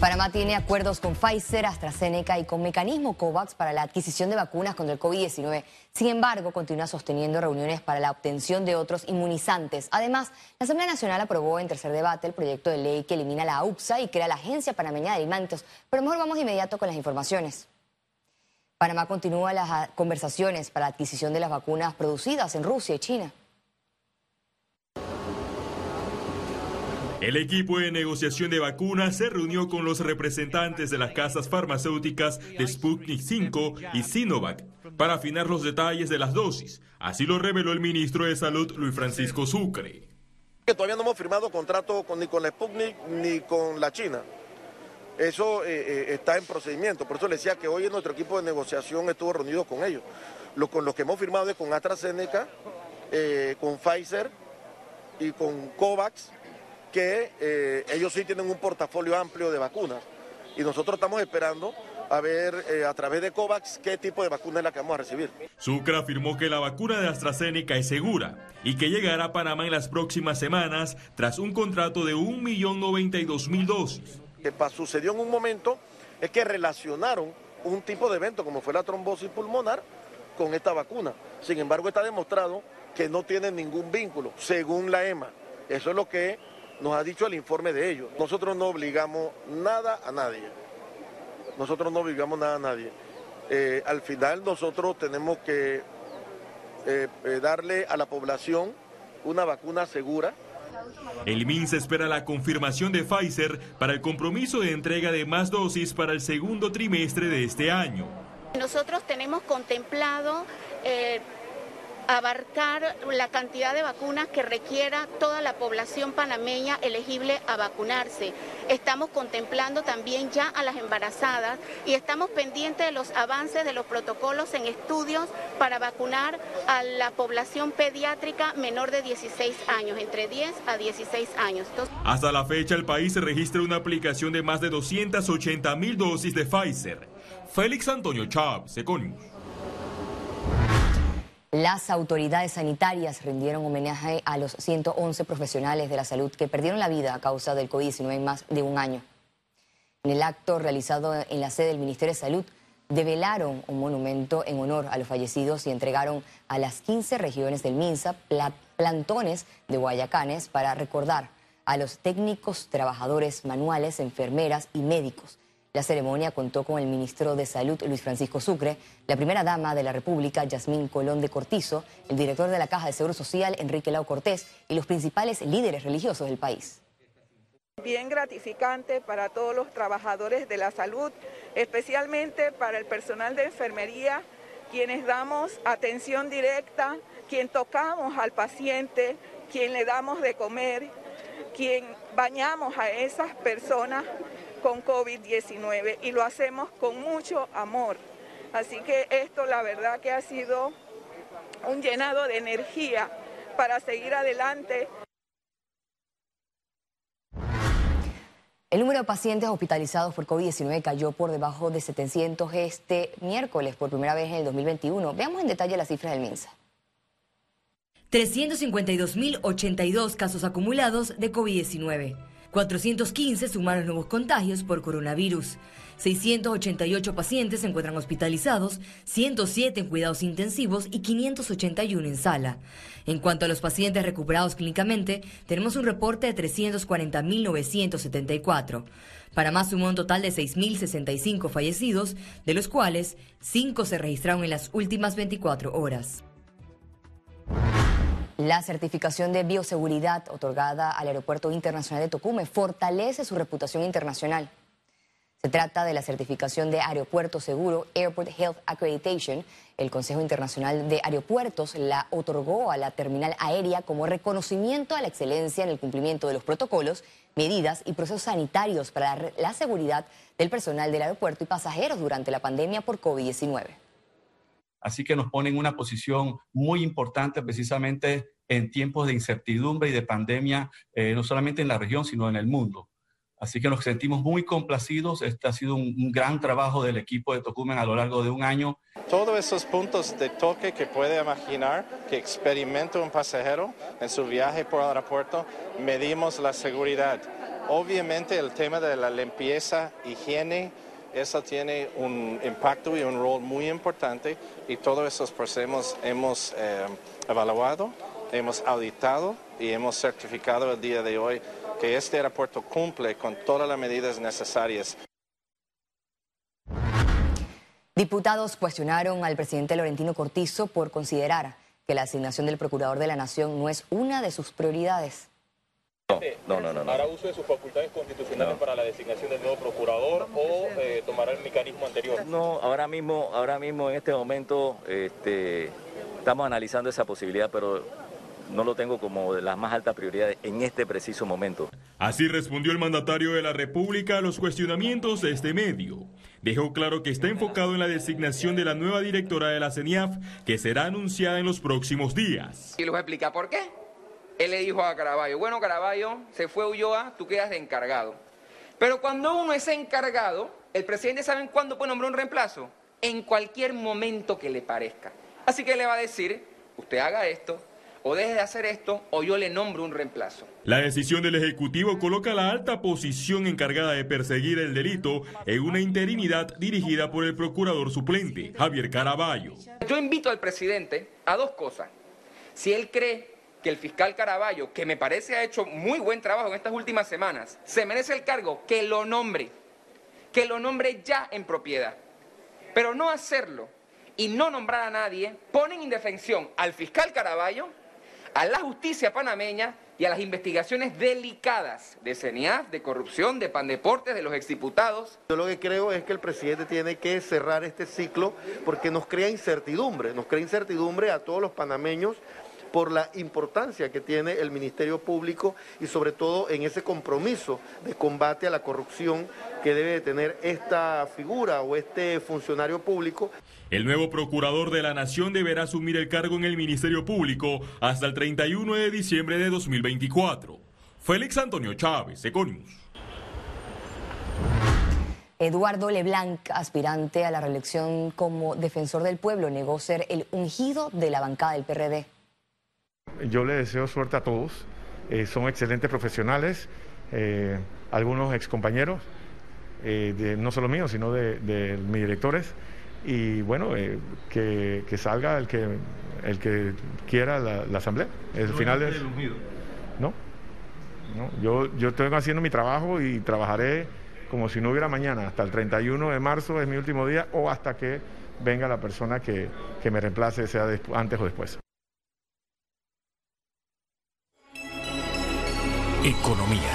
Panamá tiene acuerdos con Pfizer, AstraZeneca y con Mecanismo COVAX para la adquisición de vacunas contra el COVID-19. Sin embargo, continúa sosteniendo reuniones para la obtención de otros inmunizantes. Además, la Asamblea Nacional aprobó en tercer debate el proyecto de ley que elimina la AUPSA y crea la Agencia Panameña de Alimentos. Pero mejor vamos de inmediato con las informaciones. Panamá continúa las conversaciones para la adquisición de las vacunas producidas en Rusia y China. El equipo de negociación de vacunas se reunió con los representantes de las casas farmacéuticas de Sputnik 5 y Sinovac para afinar los detalles de las dosis. Así lo reveló el ministro de Salud, Luis Francisco Sucre. Todavía no hemos firmado contrato con, ni con la Sputnik ni con la China. Eso eh, eh, está en procedimiento. Por eso le decía que hoy nuestro equipo de negociación estuvo reunido con ellos. Lo, con los que hemos firmado es con AstraZeneca, eh, con Pfizer y con COVAX que eh, ellos sí tienen un portafolio amplio de vacunas y nosotros estamos esperando a ver eh, a través de COVAX qué tipo de vacuna es la que vamos a recibir. Sucre afirmó que la vacuna de AstraZeneca es segura y que llegará a Panamá en las próximas semanas tras un contrato de 1.092.000 dosis. Lo que sucedió en un momento es que relacionaron un tipo de evento como fue la trombosis pulmonar con esta vacuna. Sin embargo, está demostrado que no tiene ningún vínculo, según la EMA. Eso es lo que nos ha dicho el informe de ellos. Nosotros no obligamos nada a nadie. Nosotros no obligamos nada a nadie. Eh, al final nosotros tenemos que eh, eh, darle a la población una vacuna segura. El MINSA espera la confirmación de Pfizer para el compromiso de entrega de más dosis para el segundo trimestre de este año. Nosotros tenemos contemplado abarcar la cantidad de vacunas que requiera toda la población panameña elegible a vacunarse. Estamos contemplando también ya a las embarazadas y estamos pendientes de los avances de los protocolos en estudios para vacunar a la población pediátrica menor de 16 años, entre 10 a 16 años. Hasta la fecha el país registra una aplicación de más de 280 mil dosis de Pfizer. Félix Antonio Chávez, Econius. Las autoridades sanitarias rindieron homenaje a los 111 profesionales de la salud que perdieron la vida a causa del COVID-19 en más de un año. En el acto realizado en la sede del Ministerio de Salud, develaron un monumento en honor a los fallecidos y entregaron a las 15 regiones del MINSA plantones de guayacanes para recordar a los técnicos, trabajadores manuales, enfermeras y médicos la ceremonia contó con el ministro de Salud, Luis Francisco Sucre, la primera dama de la República, Yasmín Colón de Cortizo, el director de la Caja de Seguro Social, Enrique Lau Cortés, y los principales líderes religiosos del país. Bien gratificante para todos los trabajadores de la salud, especialmente para el personal de enfermería, quienes damos atención directa, quien tocamos al paciente, quien le damos de comer, quien bañamos a esas personas con COVID-19 y lo hacemos con mucho amor. Así que esto la verdad que ha sido un llenado de energía para seguir adelante. El número de pacientes hospitalizados por COVID-19 cayó por debajo de 700 este miércoles por primera vez en el 2021. Veamos en detalle las cifras del MINSA. 352.082 casos acumulados de COVID-19. 415 sumaron nuevos contagios por coronavirus. 688 pacientes se encuentran hospitalizados, 107 en cuidados intensivos y 581 en sala. En cuanto a los pacientes recuperados clínicamente, tenemos un reporte de 340.974. Para más sumó un total de 6.065 fallecidos, de los cuales 5 se registraron en las últimas 24 horas. La certificación de bioseguridad otorgada al Aeropuerto Internacional de Tocume fortalece su reputación internacional. Se trata de la certificación de Aeropuerto Seguro, Airport Health Accreditation. El Consejo Internacional de Aeropuertos la otorgó a la terminal aérea como reconocimiento a la excelencia en el cumplimiento de los protocolos, medidas y procesos sanitarios para la seguridad del personal del aeropuerto y pasajeros durante la pandemia por COVID-19. Así que nos pone en una posición muy importante precisamente en tiempos de incertidumbre y de pandemia, eh, no solamente en la región, sino en el mundo. Así que nos sentimos muy complacidos. Este ha sido un, gran trabajo del equipo de Tocumen a lo largo de un año. Todos esos puntos de toque que puede imaginar que experimenta un pasajero en su viaje por el aeropuerto, medimos la seguridad Obviamente el tema de la limpieza, higiene, eso tiene un impacto y un rol muy importante y todos esos procesos hemos eh, evaluado, hemos auditado y hemos certificado el día de hoy que este aeropuerto cumple con todas las medidas necesarias. Diputados cuestionaron al presidente Laurentino Cortizo por considerar que la asignación del Procurador de la Nación no es una de sus prioridades. No, no, no, no. ¿Hará uso de sus facultades constitucionales para la designación del nuevo procurador o eh, tomará el mecanismo anterior? No, ahora mismo, ahora mismo en este momento este, estamos analizando esa posibilidad, pero no lo tengo como de las más altas prioridades en este preciso momento. Así respondió el mandatario de la República a los cuestionamientos de este medio. Dejó claro que está enfocado en la designación de la nueva directora de la CENIAF, que será anunciada en los próximos días. Y les voy a explicar por qué. Él le dijo a Caraballo, bueno Caraballo, se fue Ulloa, tú quedas de encargado. Pero cuando uno es encargado, el presidente sabe cuándo puede nombrar un reemplazo. En cualquier momento que le parezca. Así que le va a decir, usted haga esto, o deje de hacer esto, o yo le nombro un reemplazo. La decisión del Ejecutivo coloca la alta posición encargada de perseguir el delito en una interinidad dirigida por el procurador suplente, Javier Caraballo. Yo invito al presidente a dos cosas. Si él cree que el fiscal Caraballo, que me parece ha hecho muy buen trabajo en estas últimas semanas, se merece el cargo, que lo nombre, que lo nombre ya en propiedad. Pero no hacerlo y no nombrar a nadie pone en indefensión al fiscal Caraballo, a la justicia panameña y a las investigaciones delicadas de CENIAF, de corrupción, de pandeportes, de los exdiputados. Yo lo que creo es que el presidente tiene que cerrar este ciclo porque nos crea incertidumbre, nos crea incertidumbre a todos los panameños por la importancia que tiene el Ministerio Público y sobre todo en ese compromiso de combate a la corrupción que debe tener esta figura o este funcionario público. El nuevo procurador de la Nación deberá asumir el cargo en el Ministerio Público hasta el 31 de diciembre de 2024. Félix Antonio Chávez, Econius. Eduardo Leblanc, aspirante a la reelección como defensor del pueblo, negó ser el ungido de la bancada del PRD. Yo le deseo suerte a todos. Eh, son excelentes profesionales, eh, algunos excompañeros, eh, no solo míos, sino de, mis directores. Y bueno, que, salga el que, el que quiera la, asamblea. El final es. ¿No? ¿no? Yo, yo estoy haciendo mi trabajo y trabajaré como si no hubiera mañana. Hasta el 31 de marzo es mi último día o hasta que venga la persona que, que me reemplace, sea antes o después. Economía.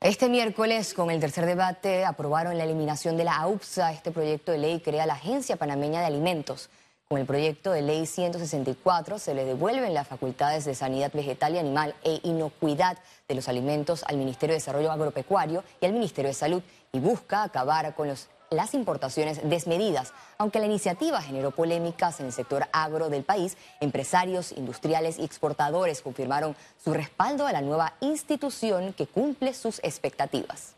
Este miércoles, con el tercer debate, aprobaron la eliminación de la AUPSA. Este proyecto de ley crea la Agencia Panameña de Alimentos. Con el proyecto de ley 164 se le devuelven las facultades de sanidad vegetal y animal e inocuidad de los alimentos al Ministerio de Desarrollo Agropecuario y al Ministerio de Salud y busca acabar con los las importaciones desmedidas. Aunque la iniciativa generó polémicas en el sector agro del país, empresarios, industriales y exportadores confirmaron su respaldo a la nueva institución que cumple sus expectativas.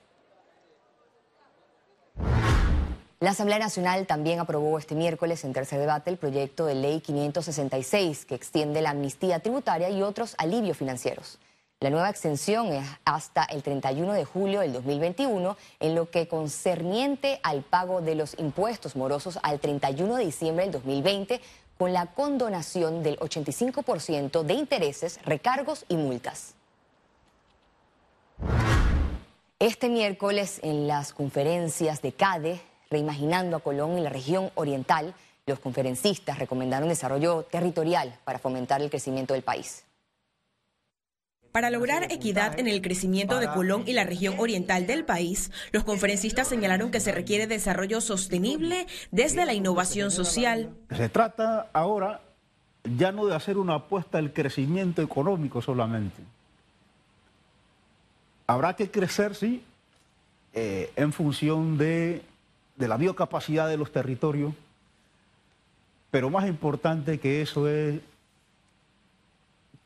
La Asamblea Nacional también aprobó este miércoles en tercer debate el proyecto de ley 566 que extiende la amnistía tributaria y otros alivios financieros. La nueva extensión es hasta el 31 de julio del 2021, en lo que concerniente al pago de los impuestos morosos al 31 de diciembre del 2020, con la condonación del 85% de intereses, recargos y multas. Este miércoles, en las conferencias de CADE, Reimaginando a Colón y la región oriental, los conferencistas recomendaron desarrollo territorial para fomentar el crecimiento del país. Para lograr equidad en el crecimiento de Colón y la región oriental del país, los conferencistas señalaron que se requiere desarrollo sostenible desde la innovación social. Se trata ahora ya no de hacer una apuesta al crecimiento económico solamente. Habrá que crecer, sí, eh, en función de, de la biocapacidad de los territorios, pero más importante que eso es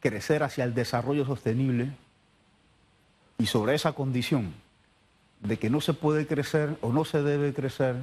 crecer hacia el desarrollo sostenible y sobre esa condición de que no se puede crecer o no se debe crecer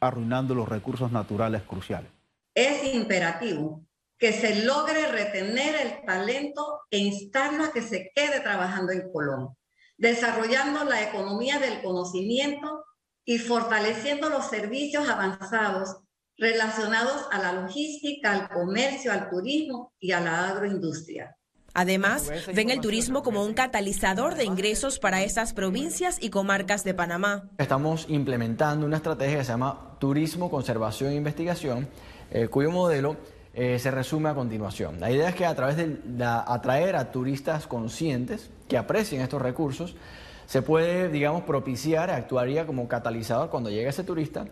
arruinando los recursos naturales cruciales. Es imperativo que se logre retener el talento e instarlo a que se quede trabajando en Colón. desarrollando la economía del conocimiento y fortaleciendo los servicios avanzados relacionados a la logística, al comercio, al turismo y a la agroindustria. Además, ven el turismo como un catalizador de ingresos para esas provincias y comarcas de Panamá. Estamos implementando una estrategia que se llama Turismo, Conservación e Investigación, eh, cuyo modelo eh, se resume a continuación. La idea es que a través de atraer a turistas conscientes que aprecien estos recursos, se puede, digamos, propiciar, actuaría como catalizador cuando llegue ese turista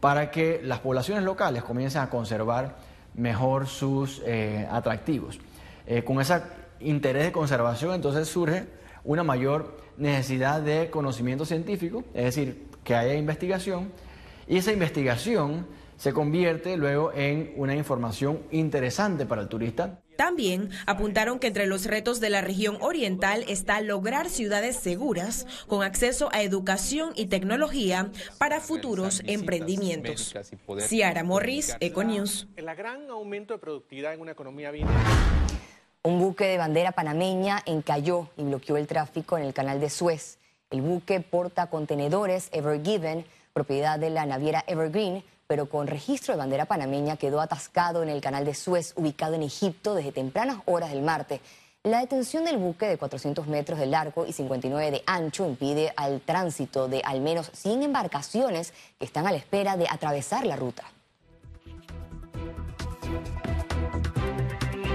para que las poblaciones locales comiencen a conservar mejor sus eh, atractivos. Eh, con ese interés de conservación entonces surge una mayor necesidad de conocimiento científico, es decir, que haya investigación, y esa investigación se convierte luego en una información interesante para el turista. También apuntaron que entre los retos de la región oriental está lograr ciudades seguras con acceso a educación y tecnología para futuros emprendimientos. Ciara Morris, Econews. El gran aumento de productividad en una economía Un buque de bandera panameña encalló y bloqueó el tráfico en el canal de Suez. El buque porta contenedores Ever Given, propiedad de la naviera Evergreen, pero con registro de bandera panameña quedó atascado en el canal de Suez, ubicado en Egipto, desde tempranas horas del martes. La detención del buque de 400 metros de largo y 59 de ancho impide al tránsito de al menos 100 embarcaciones que están a la espera de atravesar la ruta.